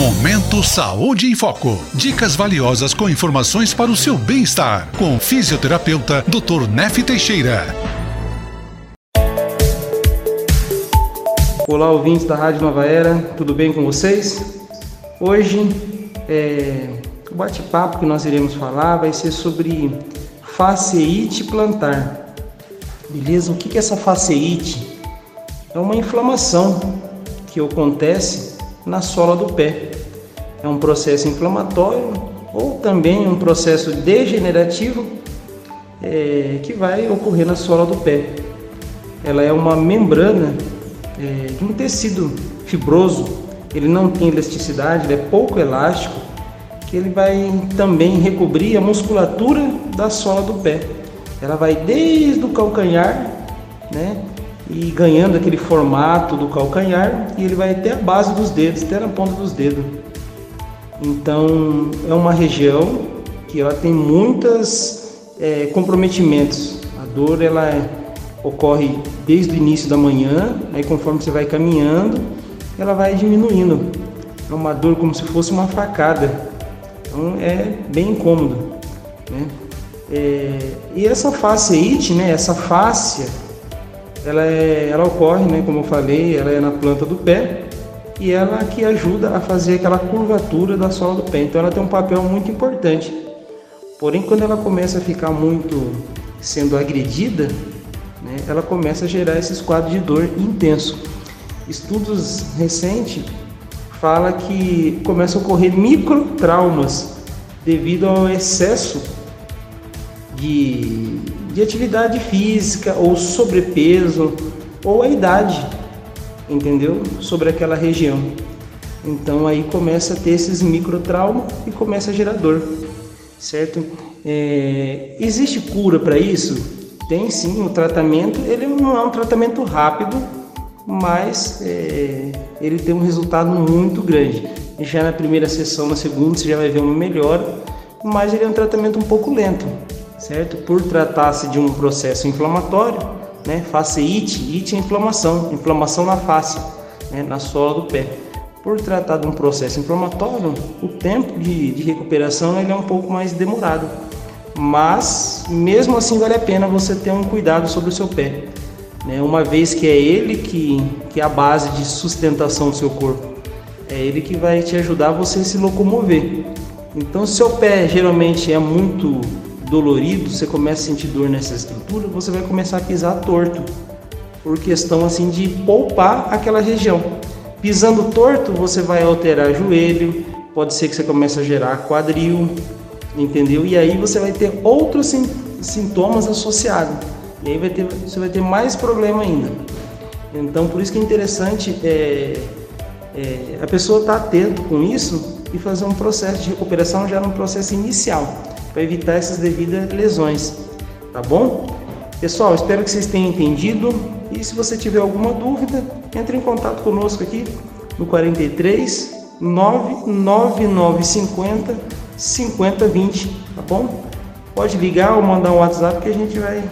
Momento Saúde em Foco. Dicas valiosas com informações para o seu bem-estar. Com o fisioterapeuta Dr. Nef Teixeira. Olá, ouvintes da Rádio Nova Era, tudo bem com vocês? Hoje, é, o bate-papo que nós iremos falar vai ser sobre faceite plantar. Beleza? O que é essa faceite? É uma inflamação que acontece na sola do pé. É um processo inflamatório ou também um processo degenerativo é, que vai ocorrer na sola do pé. Ela é uma membrana é, de um tecido fibroso, ele não tem elasticidade, ele é pouco elástico, que ele vai também recobrir a musculatura da sola do pé. Ela vai desde o calcanhar, né, e ganhando aquele formato do calcanhar e ele vai até a base dos dedos, até na ponta dos dedos. Então é uma região que ela tem muitos é, comprometimentos. A dor ela ocorre desde o início da manhã, aí conforme você vai caminhando, ela vai diminuindo. É uma dor como se fosse uma facada. Então é bem incômodo. Né? É, e essa faceite, né, essa fáscia, ela, é, ela ocorre, né, como eu falei, ela é na planta do pé e ela que ajuda a fazer aquela curvatura da sola do pé. Então ela tem um papel muito importante. Porém, quando ela começa a ficar muito sendo agredida, né, ela começa a gerar esses quadros de dor intenso. Estudos recentes fala que começa a ocorrer microtraumas devido ao excesso de de atividade física ou sobrepeso ou a idade, entendeu? Sobre aquela região. Então aí começa a ter esses microtraumas e começa a gerar dor, certo? É, existe cura para isso? Tem sim, o tratamento ele não é um tratamento rápido, mas é, ele tem um resultado muito grande. Já na primeira sessão, na segunda, você já vai ver uma melhora, mas ele é um tratamento um pouco lento certo? Por tratar-se de um processo inflamatório, né? Faceite, ite é inflamação, inflamação na face, né? na sola do pé. Por tratar de um processo inflamatório, o tempo de, de recuperação ele é um pouco mais demorado. Mas, mesmo assim, vale a pena você ter um cuidado sobre o seu pé. Né? Uma vez que é ele que, que é a base de sustentação do seu corpo. É ele que vai te ajudar a você se locomover. Então, se seu pé geralmente é muito dolorido, você começa a sentir dor nessa estrutura, você vai começar a pisar torto, por questão assim de poupar aquela região. Pisando torto, você vai alterar joelho, pode ser que você comece a gerar quadril, entendeu? E aí você vai ter outros sintomas associados. E aí vai ter, você vai ter mais problema ainda. Então, por isso que é interessante é, é, a pessoa estar tá atento com isso e fazer um processo de recuperação já no processo inicial para evitar essas devidas lesões, tá bom? Pessoal, espero que vocês tenham entendido e se você tiver alguma dúvida, entre em contato conosco aqui no 43 99950 5020, tá bom? Pode ligar ou mandar um WhatsApp que a gente vai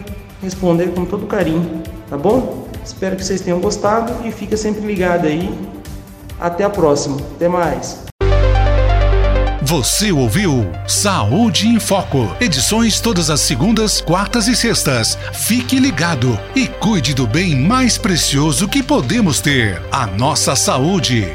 responder com todo carinho, tá bom? Espero que vocês tenham gostado e fica sempre ligado aí. Até a próxima. Até mais. Você ouviu Saúde em Foco. Edições todas as segundas, quartas e sextas. Fique ligado e cuide do bem mais precioso que podemos ter: a nossa saúde.